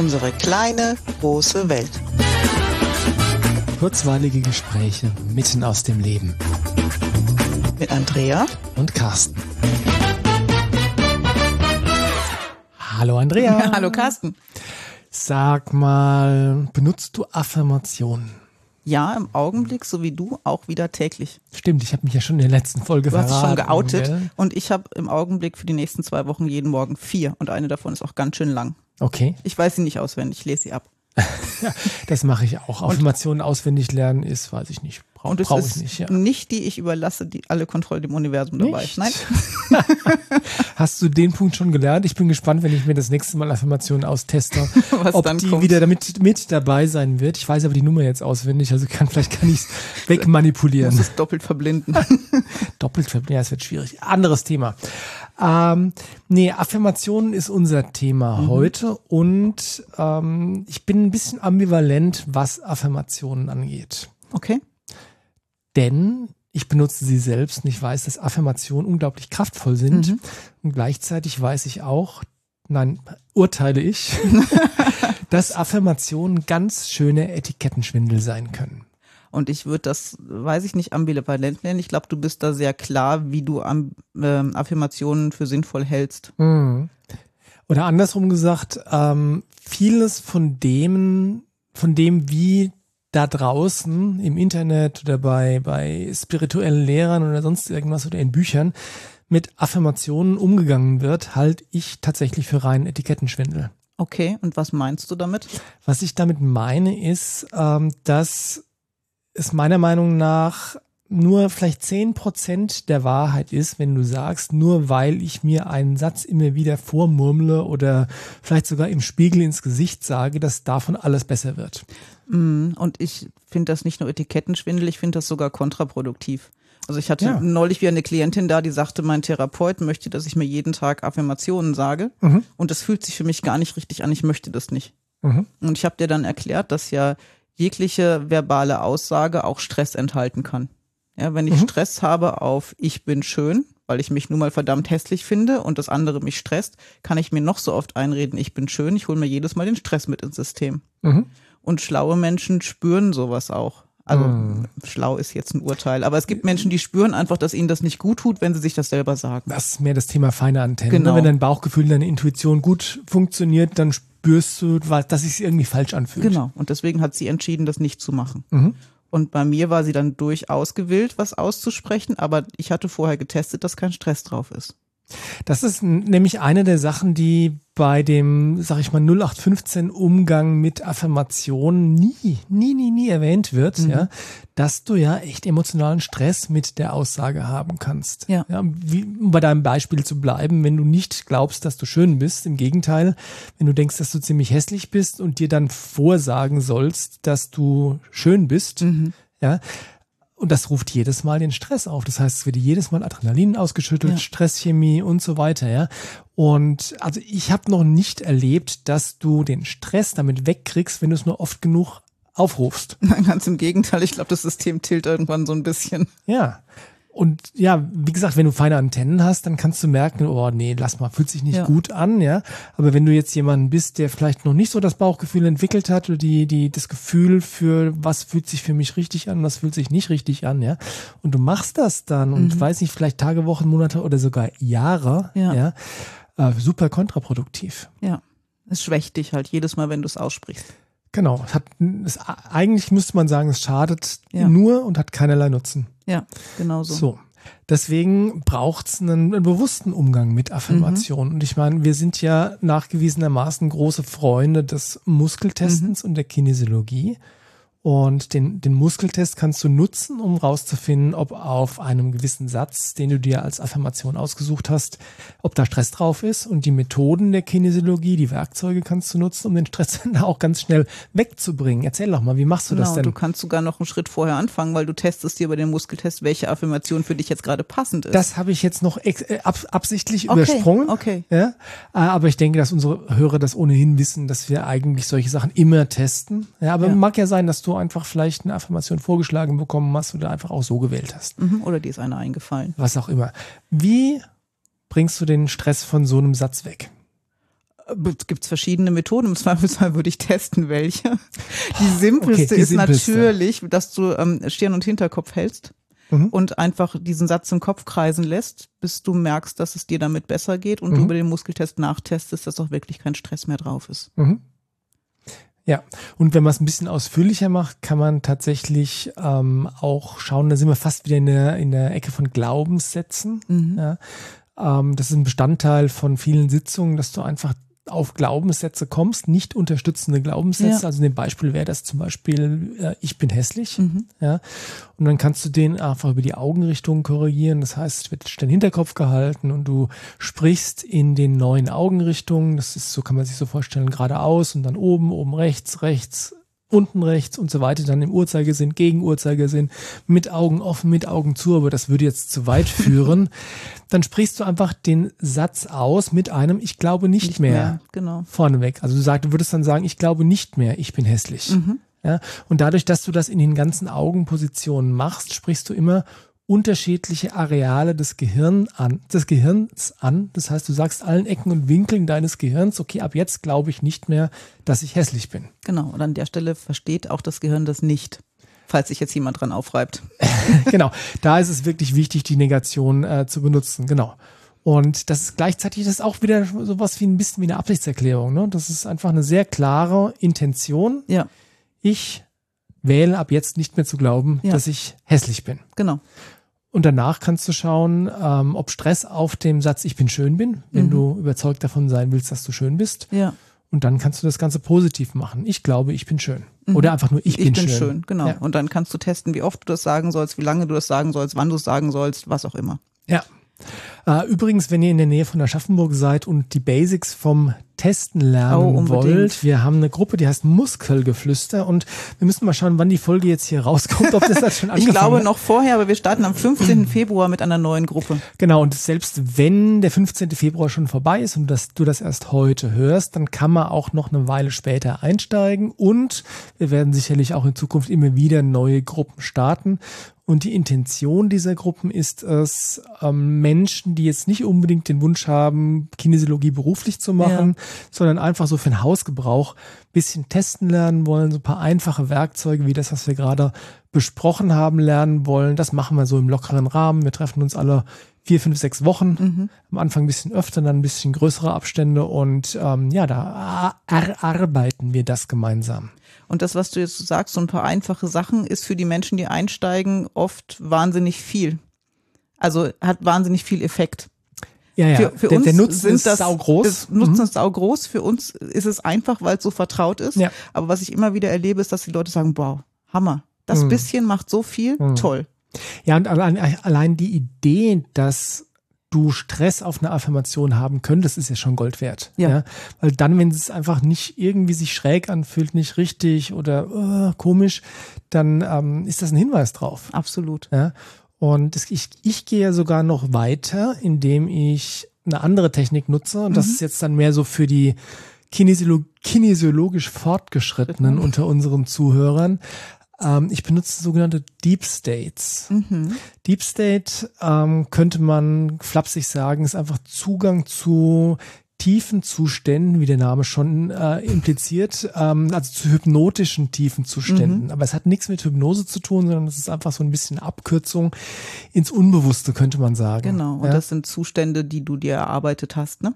Unsere kleine, große Welt. Kurzweilige Gespräche mitten aus dem Leben. Mit Andrea und Carsten. Hallo Andrea. Hallo Carsten. Sag mal, benutzt du Affirmationen? Ja, im Augenblick, so wie du, auch wieder täglich. Stimmt, ich habe mich ja schon in der letzten Folge du verraten. Du hast schon geoutet gell? und ich habe im Augenblick für die nächsten zwei Wochen jeden Morgen vier und eine davon ist auch ganz schön lang. Okay. Ich weiß sie nicht auswendig, ich lese sie ab. ja, das mache ich auch. Affirmationen auswendig lernen ist, weiß ich nicht. Brauch, und es ist nicht, ja. nicht die, ich überlasse die alle Kontrolle dem Universum dabei. Nicht? Nein. Hast du den Punkt schon gelernt? Ich bin gespannt, wenn ich mir das nächste Mal Affirmationen austeste, ob die kommt. wieder damit mit dabei sein wird. Ich weiß aber die Nummer jetzt auswendig, also kann vielleicht kann ich es wegmanipulieren. Muss es doppelt verblinden. Doppelt verblinden, ja, es wird schwierig. Anderes Thema. Ähm, nee, Affirmationen ist unser Thema Mhm. heute und ähm, ich bin ein bisschen ambivalent, was Affirmationen angeht. Okay. Denn ich benutze sie selbst und ich weiß, dass Affirmationen unglaublich kraftvoll sind. Mhm. Und gleichzeitig weiß ich auch, nein, urteile ich, dass Affirmationen ganz schöne Etikettenschwindel sein können. Und ich würde das, weiß ich nicht, ambivalent nennen. Ich glaube, du bist da sehr klar, wie du am, ähm, Affirmationen für sinnvoll hältst. Mhm. Oder andersrum gesagt, ähm, vieles von dem, von dem, wie da draußen im Internet oder bei, bei spirituellen Lehrern oder sonst irgendwas oder in Büchern mit Affirmationen umgegangen wird, halte ich tatsächlich für reinen Etikettenschwindel. Okay, und was meinst du damit? Was ich damit meine, ist, ähm, dass es meiner Meinung nach nur vielleicht zehn Prozent der Wahrheit ist, wenn du sagst, nur weil ich mir einen Satz immer wieder vormurmle oder vielleicht sogar im Spiegel ins Gesicht sage, dass davon alles besser wird. Mm, Und ich finde das nicht nur Etikettenschwindel, ich finde das sogar kontraproduktiv. Also ich hatte Ja. neulich wieder eine Klientin da, die sagte, mein Therapeut möchte, dass ich mir jeden Tag Affirmationen sage. Mhm. Und das fühlt sich für mich gar nicht richtig an. Ich möchte das nicht. Mhm. Und ich habe dir dann erklärt, dass ja jegliche verbale Aussage auch Stress enthalten kann. Ja, wenn ich Mhm. Stress habe auf ich bin schön, weil ich mich nun mal verdammt hässlich finde und das andere mich stresst, kann ich mir noch so oft einreden, ich bin schön, ich hole mir jedes Mal den Stress mit ins System. Mhm. Und schlaue Menschen spüren sowas auch. Also Mhm. schlau ist jetzt ein Urteil, aber es gibt Menschen, die spüren einfach, dass ihnen das nicht gut tut, wenn sie sich das selber sagen. Das ist mehr das Thema feine Antennen. Genau. Ne? Wenn dein Bauchgefühl, deine Intuition gut funktioniert, dann spürst du, dass es irgendwie falsch anfühlt. Genau. Und deswegen hat sie entschieden, das nicht zu machen. Mhm. Und bei mir war sie dann durchaus gewillt, was auszusprechen, aber ich hatte vorher getestet, dass kein Stress drauf ist. Das ist nämlich eine der Sachen, die bei dem, sag ich mal, 0815 Umgang mit Affirmationen nie, nie, nie, nie erwähnt wird, Mhm. ja, dass du ja echt emotionalen Stress mit der Aussage haben kannst. Ja. wie, um bei deinem Beispiel zu bleiben, wenn du nicht glaubst, dass du schön bist, im Gegenteil, wenn du denkst, dass du ziemlich hässlich bist und dir dann vorsagen sollst, dass du schön bist, Mhm. ja, und das ruft jedes Mal den Stress auf. Das heißt, es wird jedes Mal Adrenalin ausgeschüttelt, Ja. Stresschemie und so weiter, ja. Und also ich habe noch nicht erlebt, dass du den Stress damit wegkriegst, wenn du es nur oft genug aufrufst. Ganz im Gegenteil, ich glaube, das System tilt irgendwann so ein bisschen. Ja. Und ja, wie gesagt, wenn du feine Antennen hast, dann kannst du merken, oh nee, lass mal, fühlt sich nicht Ja. gut an, ja. Aber wenn du jetzt jemanden bist, der vielleicht noch nicht so das Bauchgefühl entwickelt hat oder die, die, das Gefühl für, was fühlt sich für mich richtig an, was fühlt sich nicht richtig an, ja. Und du machst das dann und Mhm. weiß nicht, vielleicht Tage, Wochen, Monate oder sogar Jahre, Ja. ja. äh, super kontraproduktiv. Ja. Es schwächt dich halt jedes Mal, wenn du es aussprichst. Genau. Es hat, es, eigentlich müsste man sagen, es schadet Ja. nur und hat keinerlei Nutzen. Ja, genau so. So. Deswegen braucht's einen, einen bewussten Umgang mit Affirmationen. Und ich meine, wir sind ja nachgewiesenermaßen große Freunde des Muskeltestens und der Kinesiologie. Und den, den Muskeltest kannst du nutzen, um rauszufinden, ob auf einem gewissen Satz, den du dir als Affirmation ausgesucht hast, ob da Stress drauf ist. Und die Methoden der Kinesiologie, die Werkzeuge kannst du nutzen, um den Stress dann auch ganz schnell wegzubringen. Erzähl doch mal, wie machst du Genau, das denn? du kannst sogar noch einen Schritt vorher anfangen, weil du testest dir bei dem Muskeltest, welche Affirmation für dich jetzt gerade passend ist. Das habe ich jetzt noch äh, ab absichtlich Okay, übersprungen. okay. Ja, Äh, aber ich denke, dass unsere Hörer das ohnehin wissen, dass wir eigentlich solche Sachen immer testen. Ja, aber Ja. mag ja sein, dass du einfach vielleicht eine Affirmation vorgeschlagen bekommen hast oder einfach auch so gewählt hast. Mhm, Oder dir ist eine eingefallen. Was auch immer. Wie bringst du den Stress von so einem Satz weg? Es gibt verschiedene Methoden. Im Zweifelsfall würde ich testen, welche. Die simpelste okay, die ist simpelste. natürlich, dass du ähm, Stirn und Hinterkopf hältst mhm. und einfach diesen Satz im Kopf kreisen lässt, bis du merkst, dass es dir damit besser geht und mhm. du über den Muskeltest nachtestest, dass auch wirklich kein Stress mehr drauf ist. Mhm. Ja, und wenn man es ein bisschen ausführlicher macht, kann man tatsächlich ähm, auch schauen, da sind wir fast wieder in der, in der Ecke von Glaubenssätzen. Mhm. Ja. Ähm, das ist ein Bestandteil von vielen Sitzungen, dass du einfach auf Glaubenssätze kommst, nicht unterstützende Glaubenssätze. Ja. Also in dem Beispiel wäre das zum Beispiel, äh, ich bin hässlich. Mhm. Ja. Und dann kannst du den einfach über die Augenrichtung korrigieren. Das heißt, es wird dein Hinterkopf gehalten und du sprichst in den neuen Augenrichtungen. Das ist, so kann man sich so vorstellen, geradeaus und dann oben, oben rechts, rechts, unten rechts und so weiter, dann im Uhrzeigersinn, gegen Uhrzeigersinn, mit Augen offen, mit Augen zu, aber das würde jetzt zu weit führen. dann sprichst du einfach den Satz aus mit einem Ich glaube nicht, nicht mehr, mehr genau. vorneweg. Also du, sagst, du würdest dann sagen, ich glaube nicht mehr, ich bin hässlich. Mhm. Ja, und dadurch, dass du das in den ganzen Augenpositionen machst, sprichst du immer unterschiedliche Areale des, Gehirn an, des Gehirns an. Das heißt, du sagst allen Ecken und Winkeln deines Gehirns, okay, ab jetzt glaube ich nicht mehr, dass ich hässlich bin. Genau, und an der Stelle versteht auch das Gehirn das nicht, falls sich jetzt jemand dran aufreibt. genau, da ist es wirklich wichtig, die Negation äh, zu benutzen, genau. Und das ist gleichzeitig das ist auch wieder sowas wie ein bisschen wie eine Absichtserklärung. Ne? Das ist einfach eine sehr klare Intention. Ja. Ich wähle ab jetzt nicht mehr zu glauben, ja. dass ich hässlich bin. Genau. Und danach kannst du schauen, ähm, ob Stress auf dem Satz Ich bin schön bin, wenn mhm. du überzeugt davon sein willst, dass du schön bist. Ja. Und dann kannst du das Ganze positiv machen. Ich glaube, ich bin schön. Mhm. Oder einfach nur, ich, ich bin, bin schön. schön. Genau. Ja. Und dann kannst du testen, wie oft du das sagen sollst, wie lange du das sagen sollst, wann du es sagen sollst, was auch immer. Ja. Äh, übrigens, wenn ihr in der Nähe von Aschaffenburg seid und die Basics vom testen lernen oh, wollt, wir haben eine Gruppe, die heißt Muskelgeflüster und wir müssen mal schauen, wann die Folge jetzt hier rauskommt, ob das, das schon angefangen Ich glaube noch vorher, aber wir starten am 15. Februar mit einer neuen Gruppe. Genau, und selbst wenn der 15. Februar schon vorbei ist und dass du das erst heute hörst, dann kann man auch noch eine Weile später einsteigen und wir werden sicherlich auch in Zukunft immer wieder neue Gruppen starten und die Intention dieser Gruppen ist es, ähm, Menschen, die jetzt nicht unbedingt den Wunsch haben, Kinesiologie beruflich zu machen, ja. sondern einfach so für den Hausgebrauch bisschen testen lernen wollen, so ein paar einfache Werkzeuge wie das, was wir gerade besprochen haben, lernen wollen. Das machen wir so im lockeren Rahmen. Wir treffen uns alle vier, fünf, sechs Wochen. Mhm. Am Anfang ein bisschen öfter, dann ein bisschen größere Abstände und ähm, ja, da erarbeiten wir das gemeinsam. Und das, was du jetzt sagst, so ein paar einfache Sachen, ist für die Menschen, die einsteigen, oft wahnsinnig viel. Also hat wahnsinnig viel Effekt. Ja, ja. Für, für der, uns der Nutzen sind ist das, saugroß. Das Nutzen mhm. ist saugroß. Für uns ist es einfach, weil es so vertraut ist. Ja. Aber was ich immer wieder erlebe, ist, dass die Leute sagen, wow, Hammer. Das mhm. bisschen macht so viel, mhm. toll. Ja, und allein, die Idee, dass du Stress auf eine Affirmation haben könntest, ist ja schon Gold wert. Ja. ja? Weil dann, wenn es einfach nicht irgendwie sich schräg anfühlt, nicht richtig oder uh, komisch, dann ähm, ist das ein Hinweis drauf. Absolut. Ja? Und ich, ich gehe sogar noch weiter, indem ich eine andere Technik nutze. Und das mhm. ist jetzt dann mehr so für die Kinesiolo kinesiologisch Fortgeschrittenen unter unseren Zuhörern. Ähm, ich benutze sogenannte Deep States. Mhm. Deep State ähm, könnte man flapsig sagen, ist einfach Zugang zu tiefen Zuständen, wie der Name schon äh, impliziert, ähm, also zu hypnotischen tiefen Zuständen. Mhm. Aber es hat nichts mit Hypnose zu tun, sondern es ist einfach so ein bisschen Abkürzung ins Unbewusste, könnte man sagen. Genau, und ja? das sind Zustände, die du dir erarbeitet hast, ne?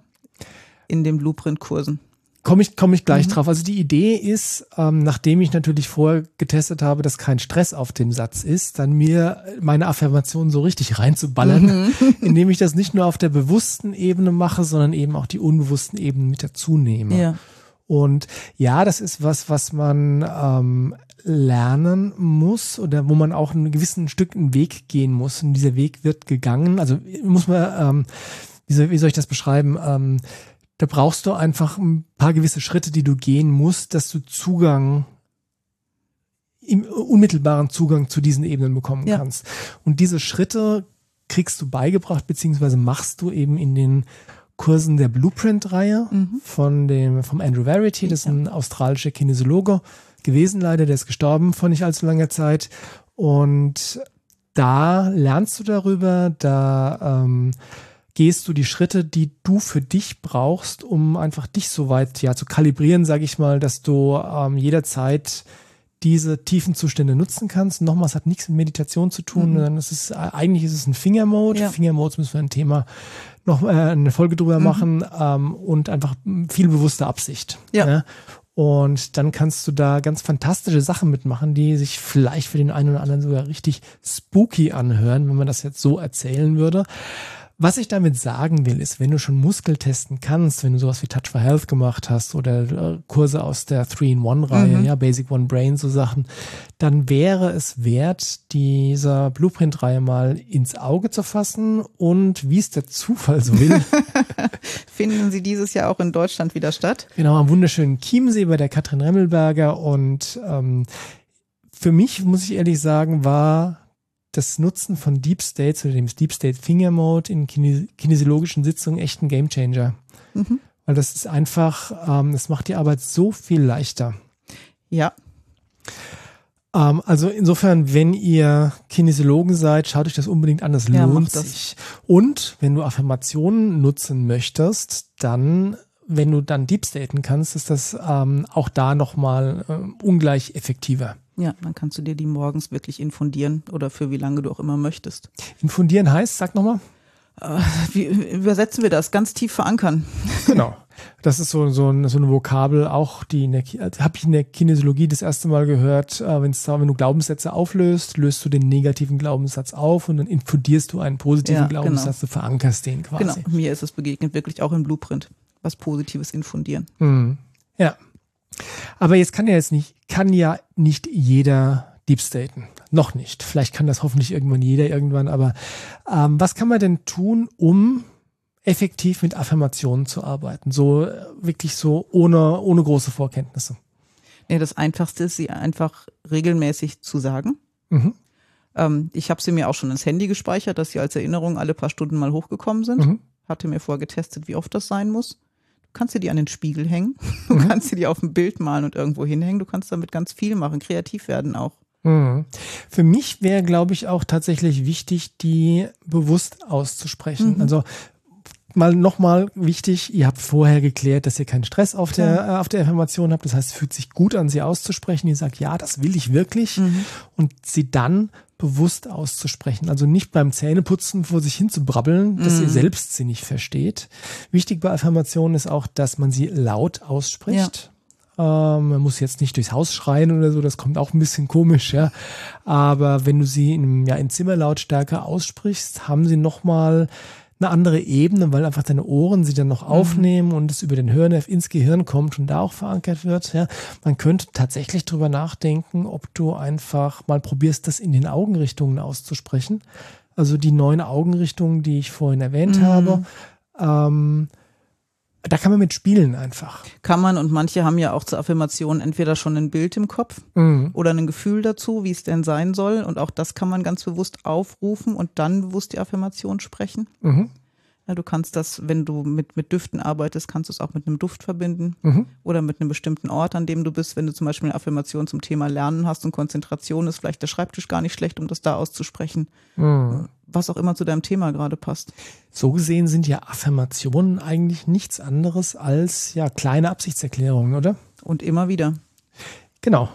In den Blueprint-Kursen. Komme ich, komm ich gleich mhm. drauf. Also die Idee ist, ähm, nachdem ich natürlich vorher getestet habe, dass kein Stress auf dem Satz ist, dann mir meine Affirmation so richtig reinzuballern, mhm. indem ich das nicht nur auf der bewussten Ebene mache, sondern eben auch die unbewussten Ebenen mit dazu nehme. Ja. Und ja, das ist was, was man ähm, lernen muss oder wo man auch einen gewissen Stück einen Weg gehen muss. Und dieser Weg wird gegangen. Also muss man, ähm, wie, soll, wie soll ich das beschreiben? Ähm, da brauchst du einfach ein paar gewisse Schritte, die du gehen musst, dass du Zugang im unmittelbaren Zugang zu diesen Ebenen bekommen ja. kannst. Und diese Schritte kriegst du beigebracht, beziehungsweise machst du eben in den Kursen der Blueprint-Reihe mhm. von dem, vom Andrew Verity, das ist ein australischer Kinesiologe gewesen leider, der ist gestorben vor nicht allzu langer Zeit. Und da lernst du darüber, da ähm, gehst du die Schritte, die du für dich brauchst, um einfach dich so weit ja zu kalibrieren, sage ich mal, dass du ähm, jederzeit diese tiefen Zustände nutzen kannst. Nochmal, es hat nichts mit Meditation zu tun, mhm. es ist eigentlich ist es ein Fingermode. Ja. Fingermodes müssen wir ein Thema noch äh, eine Folge drüber mhm. machen ähm, und einfach viel bewusste Absicht. Ja. ja. Und dann kannst du da ganz fantastische Sachen mitmachen, die sich vielleicht für den einen oder anderen sogar richtig spooky anhören, wenn man das jetzt so erzählen würde. Was ich damit sagen will, ist, wenn du schon Muskel testen kannst, wenn du sowas wie Touch for Health gemacht hast oder äh, Kurse aus der 3-in-1-Reihe, mhm. ja, Basic One Brain, so Sachen, dann wäre es wert, dieser Blueprint-Reihe mal ins Auge zu fassen und wie es der Zufall so will. Finden sie dieses Jahr auch in Deutschland wieder statt? Genau, am wunderschönen Chiemsee bei der Katrin Remmelberger und ähm, für mich, muss ich ehrlich sagen, war das Nutzen von Deep States oder dem Deep State Finger Mode in kinesiologischen Sitzungen echt ein Gamechanger. Mhm. Weil das ist einfach, ähm, das macht die Arbeit so viel leichter. Ja. Ähm, also insofern, wenn ihr Kinesiologen seid, schaut euch das unbedingt an, das ja, lohnt sich. Und wenn du Affirmationen nutzen möchtest, dann wenn du dann Deep Staten kannst, ist das ähm, auch da nochmal äh, ungleich effektiver. Ja, dann kannst du dir die morgens wirklich infundieren oder für wie lange du auch immer möchtest. Infundieren heißt, sag nochmal. Äh, wie übersetzen wir das? Ganz tief verankern. Genau. Das ist so, so, ein, so eine Vokabel, auch die habe ich in der Kinesiologie das erste Mal gehört, äh, wenn's wenn du Glaubenssätze auflöst, löst du den negativen Glaubenssatz auf und dann infundierst du einen positiven ja, Glaubenssatz, genau. du verankerst den quasi. Genau, mir ist es begegnet, wirklich auch im Blueprint, was Positives infundieren. Mhm. Ja. Aber jetzt kann ja jetzt nicht, kann ja nicht jeder Deep Staten. Noch nicht. Vielleicht kann das hoffentlich irgendwann jeder irgendwann, aber ähm, was kann man denn tun, um effektiv mit Affirmationen zu arbeiten? So äh, wirklich so ohne, ohne große Vorkenntnisse. Ja, das Einfachste ist, sie einfach regelmäßig zu sagen. Mhm. Ähm, ich habe sie mir auch schon ins Handy gespeichert, dass sie als Erinnerung alle paar Stunden mal hochgekommen sind. Mhm. Hatte mir vorgetestet, wie oft das sein muss kannst du die an den Spiegel hängen, du mhm. kannst sie die auf ein Bild malen und irgendwo hinhängen, du kannst damit ganz viel machen, kreativ werden auch. Mhm. Für mich wäre, glaube ich, auch tatsächlich wichtig, die bewusst auszusprechen. Mhm. Also mal nochmal wichtig, ihr habt vorher geklärt, dass ihr keinen Stress auf der, ja. auf der Information habt. Das heißt, es fühlt sich gut an, sie auszusprechen. Ihr sagt, ja, das will ich wirklich. Mhm. Und sie dann bewusst auszusprechen. Also nicht beim Zähneputzen vor sich hin zu brabbeln, dass mhm. ihr selbst sie nicht versteht. Wichtig bei Affirmationen ist auch, dass man sie laut ausspricht. Ja. Ähm, man muss jetzt nicht durchs Haus schreien oder so, das kommt auch ein bisschen komisch, ja. Aber wenn du sie in, ja, in Zimmerlautstärke aussprichst, haben sie nochmal eine andere Ebene, weil einfach deine Ohren sie dann noch mhm. aufnehmen und es über den Hörnerv ins Gehirn kommt und da auch verankert wird. Ja, man könnte tatsächlich drüber nachdenken, ob du einfach mal probierst, das in den Augenrichtungen auszusprechen. Also die neun Augenrichtungen, die ich vorhin erwähnt mhm. habe. Ähm, da kann man mit spielen einfach. Kann man und manche haben ja auch zur Affirmation entweder schon ein Bild im Kopf mhm. oder ein Gefühl dazu, wie es denn sein soll. Und auch das kann man ganz bewusst aufrufen und dann bewusst die Affirmation sprechen. Mhm. Ja, du kannst das, wenn du mit, mit Düften arbeitest, kannst du es auch mit einem Duft verbinden mhm. oder mit einem bestimmten Ort, an dem du bist. Wenn du zum Beispiel eine Affirmation zum Thema Lernen hast und Konzentration, ist vielleicht der Schreibtisch gar nicht schlecht, um das da auszusprechen. Mhm. Was auch immer zu deinem Thema gerade passt. So gesehen sind ja Affirmationen eigentlich nichts anderes als ja kleine Absichtserklärungen, oder? Und immer wieder. Genau.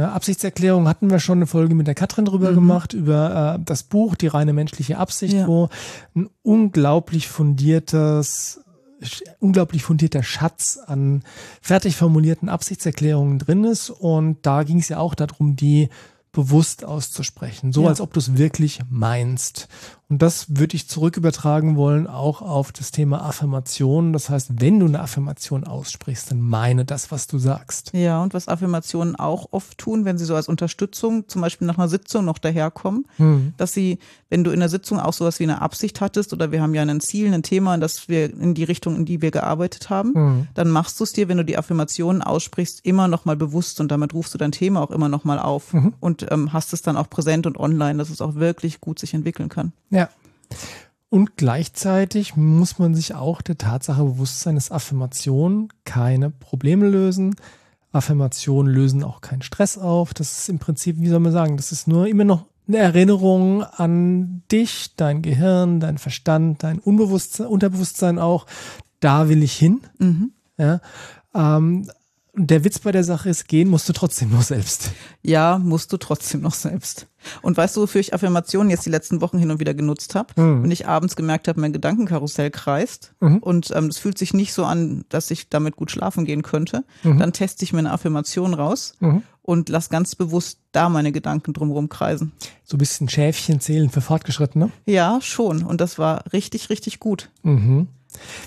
Ja, Absichtserklärung hatten wir schon eine Folge mit der Katrin drüber mhm. gemacht, über äh, das Buch Die reine menschliche Absicht, ja. wo ein unglaublich fundiertes, unglaublich fundierter Schatz an fertig formulierten Absichtserklärungen drin ist. Und da ging es ja auch darum, die bewusst auszusprechen, so ja. als ob du es wirklich meinst. Und das würde ich zurück übertragen wollen, auch auf das Thema Affirmation. Das heißt, wenn du eine Affirmation aussprichst, dann meine das, was du sagst. Ja, und was Affirmationen auch oft tun, wenn sie so als Unterstützung, zum Beispiel nach einer Sitzung noch daherkommen, hm. dass sie, wenn du in der Sitzung auch sowas wie eine Absicht hattest oder wir haben ja ein Ziel, ein Thema, das wir in die Richtung, in die wir gearbeitet haben, hm. dann machst du es dir, wenn du die Affirmationen aussprichst, immer nochmal bewusst und damit rufst du dein Thema auch immer nochmal auf mhm. und ähm, hast es dann auch präsent und online, dass es auch wirklich gut sich entwickeln kann. Ja. Und gleichzeitig muss man sich auch der Tatsache bewusst sein, dass Affirmationen keine Probleme lösen. Affirmationen lösen auch keinen Stress auf. Das ist im Prinzip, wie soll man sagen, das ist nur immer noch eine Erinnerung an dich, dein Gehirn, dein Verstand, dein Unbewusstsein, Unterbewusstsein auch. Da will ich hin. Mhm. Ja. Ähm, der Witz bei der Sache ist, gehen musst du trotzdem noch selbst. Ja, musst du trotzdem noch selbst. Und weißt du, wofür ich Affirmationen jetzt die letzten Wochen hin und wieder genutzt habe? Mhm. Wenn ich abends gemerkt habe, mein Gedankenkarussell kreist mhm. und ähm, es fühlt sich nicht so an, dass ich damit gut schlafen gehen könnte, mhm. dann teste ich mir eine Affirmation raus mhm. und lass ganz bewusst da meine Gedanken drumherum kreisen. So ein bisschen Schäfchen zählen für Fortgeschrittene? Ja, schon. Und das war richtig, richtig gut. Mhm.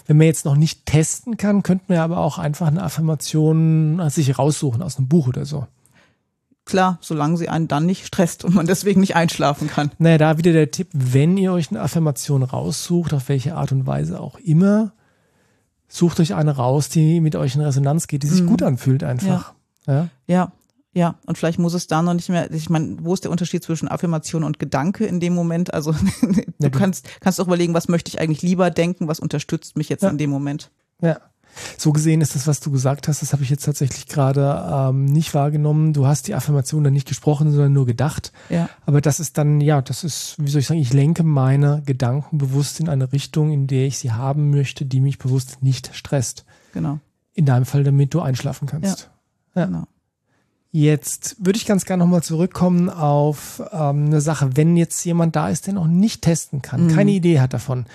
Wenn man jetzt noch nicht testen kann, könnte man ja aber auch einfach eine Affirmation sich raussuchen aus einem Buch oder so. Klar, solange sie einen dann nicht stresst und man deswegen nicht einschlafen kann. Naja, da wieder der Tipp, wenn ihr euch eine Affirmation raussucht, auf welche Art und Weise auch immer, sucht euch eine raus, die mit euch in Resonanz geht, die sich mhm. gut anfühlt einfach. Ja. ja. ja. Ja, und vielleicht muss es da noch nicht mehr, ich meine, wo ist der Unterschied zwischen Affirmation und Gedanke in dem Moment? Also du kannst, kannst auch überlegen, was möchte ich eigentlich lieber denken, was unterstützt mich jetzt ja. in dem Moment. Ja. So gesehen ist das, was du gesagt hast, das habe ich jetzt tatsächlich gerade ähm, nicht wahrgenommen. Du hast die Affirmation dann nicht gesprochen, sondern nur gedacht. Ja. Aber das ist dann, ja, das ist, wie soll ich sagen, ich lenke meine Gedanken bewusst in eine Richtung, in der ich sie haben möchte, die mich bewusst nicht stresst. Genau. In deinem Fall, damit du einschlafen kannst. Ja. ja. Genau. Jetzt würde ich ganz gerne nochmal zurückkommen auf ähm, eine Sache, wenn jetzt jemand da ist, der noch nicht testen kann, mhm. keine Idee hat davon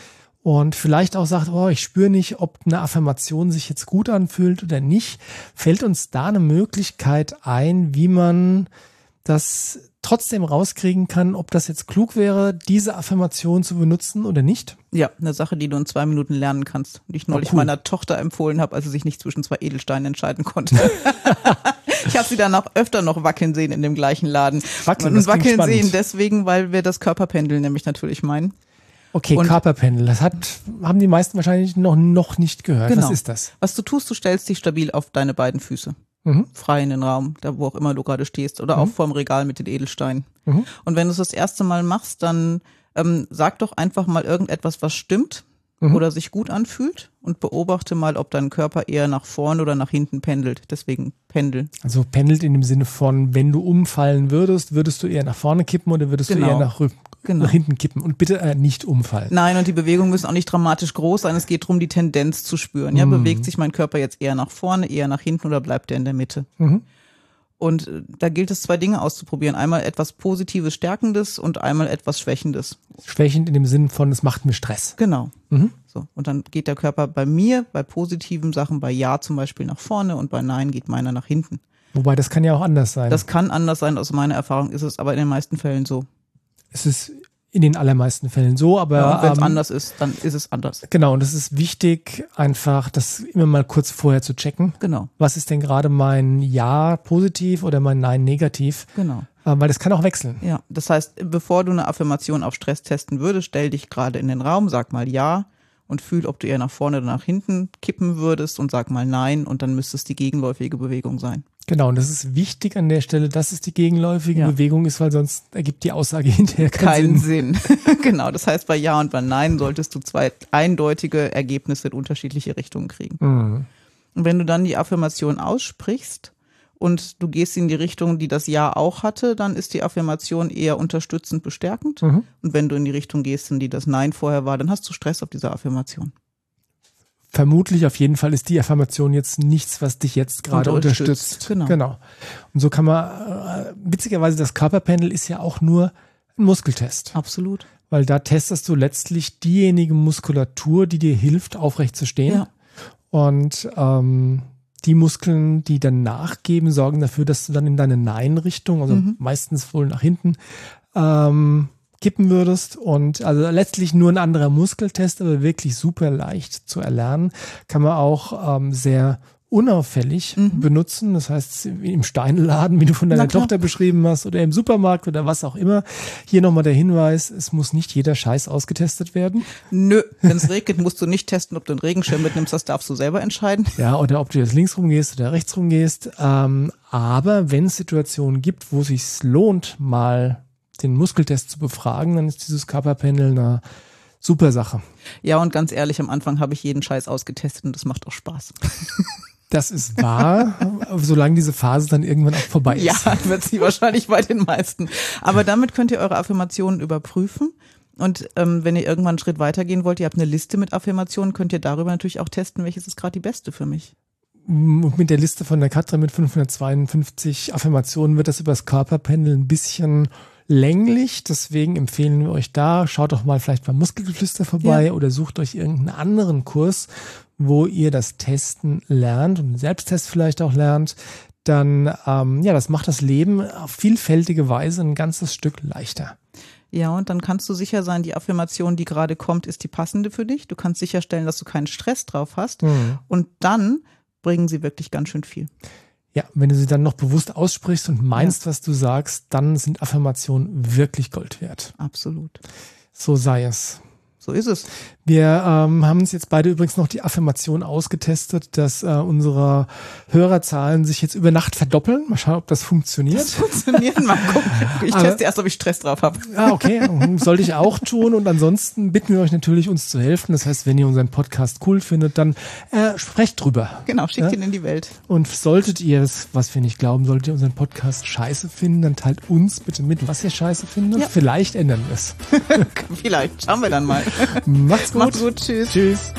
und vielleicht auch sagt, oh, ich spüre nicht, ob eine Affirmation sich jetzt gut anfühlt oder nicht, fällt uns da eine Möglichkeit ein, wie man das trotzdem rauskriegen kann, ob das jetzt klug wäre, diese Affirmation zu benutzen oder nicht? Ja, eine Sache, die du in zwei Minuten lernen kannst. Die ich neulich oh, cool. meiner Tochter empfohlen habe, als sie sich nicht zwischen zwei Edelsteinen entscheiden konnte. ich habe sie dann auch öfter noch wackeln sehen in dem gleichen Laden. Wackeln, Und wackeln sehen deswegen, weil wir das Körperpendel nämlich natürlich meinen. Okay, und Körperpendel, das hat, haben die meisten wahrscheinlich noch, noch nicht gehört. Genau. Was ist das? Was du tust, du stellst dich stabil auf deine beiden Füße mhm. frei in den Raum, da wo auch immer du gerade stehst oder mhm. auch vorm Regal mit den Edelsteinen. Mhm. Und wenn du es das erste Mal machst, dann ähm, sag doch einfach mal irgendetwas, was stimmt mhm. oder sich gut anfühlt und beobachte mal, ob dein Körper eher nach vorne oder nach hinten pendelt. Deswegen pendel. Also pendelt in dem Sinne von, wenn du umfallen würdest, würdest du eher nach vorne kippen oder würdest genau. du eher nach genau. nach hinten kippen und bitte äh, nicht umfallen. Nein, und die Bewegungen müssen auch nicht dramatisch groß sein. Es geht darum, die Tendenz zu spüren. Ja, mhm. bewegt sich mein Körper jetzt eher nach vorne, eher nach hinten oder bleibt er in der Mitte? Mhm. Und äh, da gilt es, zwei Dinge auszuprobieren. Einmal etwas Positives, Stärkendes und einmal etwas Schwächendes. Schwächend in dem Sinn von, es macht mir Stress. Genau. Mhm. So. Und dann geht der Körper bei mir, bei positiven Sachen, bei Ja zum Beispiel nach vorne und bei Nein geht meiner nach hinten. Wobei, das kann ja auch anders sein. Das kann anders sein, aus meiner Erfahrung ist es aber in den meisten Fällen so. Es ist in den allermeisten Fällen so, aber ja, wenn es ähm, anders ist, dann ist es anders. Genau, und es ist wichtig, einfach das immer mal kurz vorher zu checken. Genau. Was ist denn gerade mein Ja positiv oder mein Nein negativ? Genau. Ähm, weil das kann auch wechseln. Ja, das heißt, bevor du eine Affirmation auf Stress testen würdest, stell dich gerade in den Raum, sag mal Ja und fühl, ob du eher nach vorne oder nach hinten kippen würdest und sag mal Nein und dann müsste es die gegenläufige Bewegung sein. Genau, und das ist wichtig an der Stelle, dass es die gegenläufige ja. Bewegung ist, weil sonst ergibt die Aussage hinterher keinen, keinen Sinn. Sinn. genau, das heißt, bei Ja und bei Nein solltest du zwei eindeutige Ergebnisse in unterschiedliche Richtungen kriegen. Mhm. Und wenn du dann die Affirmation aussprichst und du gehst in die Richtung, die das Ja auch hatte, dann ist die Affirmation eher unterstützend bestärkend. Mhm. Und wenn du in die Richtung gehst, in die das Nein vorher war, dann hast du Stress auf dieser Affirmation vermutlich auf jeden Fall ist die Affirmation jetzt nichts, was dich jetzt gerade unterstützt. unterstützt. Genau. genau. Und so kann man, äh, witzigerweise, das Körperpanel ist ja auch nur ein Muskeltest. Absolut. Weil da testest du letztlich diejenige Muskulatur, die dir hilft, aufrecht zu stehen. Ja. Und ähm, die Muskeln, die dann nachgeben, sorgen dafür, dass du dann in deine Nein-Richtung, also mhm. meistens wohl nach hinten, ähm, kippen würdest. Und also letztlich nur ein anderer Muskeltest, aber wirklich super leicht zu erlernen. Kann man auch ähm, sehr unauffällig mhm. benutzen. Das heißt, im Steinladen, wie du von deiner Tochter beschrieben hast, oder im Supermarkt oder was auch immer. Hier nochmal der Hinweis, es muss nicht jeder Scheiß ausgetestet werden. Nö, wenn es regnet, musst du nicht testen, ob du einen Regenschirm mitnimmst, das darfst du selber entscheiden. Ja, oder ob du jetzt links rumgehst oder rechts rumgehst. Ähm, aber wenn es Situationen gibt, wo es sich lohnt, mal den Muskeltest zu befragen, dann ist dieses Körperpanel eine super Sache. Ja, und ganz ehrlich, am Anfang habe ich jeden Scheiß ausgetestet und das macht auch Spaß. Das ist wahr, solange diese Phase dann irgendwann auch vorbei ist. Ja, wird sie wahrscheinlich bei den meisten. Aber damit könnt ihr eure Affirmationen überprüfen. Und ähm, wenn ihr irgendwann einen Schritt weitergehen wollt, ihr habt eine Liste mit Affirmationen, könnt ihr darüber natürlich auch testen, welches ist gerade die beste für mich. Mit der Liste von der Katrin mit 552 Affirmationen wird das übers Körperpendel ein bisschen länglich. Deswegen empfehlen wir euch da, schaut doch mal vielleicht beim Muskelgeflüster vorbei ja. oder sucht euch irgendeinen anderen Kurs, wo ihr das Testen lernt und einen Selbsttest vielleicht auch lernt. Dann, ähm, ja, das macht das Leben auf vielfältige Weise ein ganzes Stück leichter. Ja, und dann kannst du sicher sein, die Affirmation, die gerade kommt, ist die passende für dich. Du kannst sicherstellen, dass du keinen Stress drauf hast. Mhm. Und dann bringen sie wirklich ganz schön viel. Ja, wenn du sie dann noch bewusst aussprichst und meinst, ja. was du sagst, dann sind Affirmationen wirklich Gold wert. Absolut. So sei es. So ist es. Wir ähm, haben uns jetzt beide übrigens noch die Affirmation ausgetestet, dass äh, unsere Hörerzahlen sich jetzt über Nacht verdoppeln. Mal schauen, ob das funktioniert. Das funktioniert, mal gucken. Ich Aber, teste erst, ob ich Stress drauf habe. Ah, okay. Sollte ich auch tun. Und ansonsten bitten wir euch natürlich, uns zu helfen. Das heißt, wenn ihr unseren Podcast cool findet, dann äh, sprecht drüber. Genau, schickt ja? ihn in die Welt. Und solltet ihr es, was wir nicht glauben, solltet ihr unseren Podcast scheiße finden, dann teilt uns bitte mit, was ihr scheiße findet. Ja. Vielleicht ändern wir es. Vielleicht. Schauen wir dann mal. Macht's gut. Macht's gut. Tschüss. Tschüss.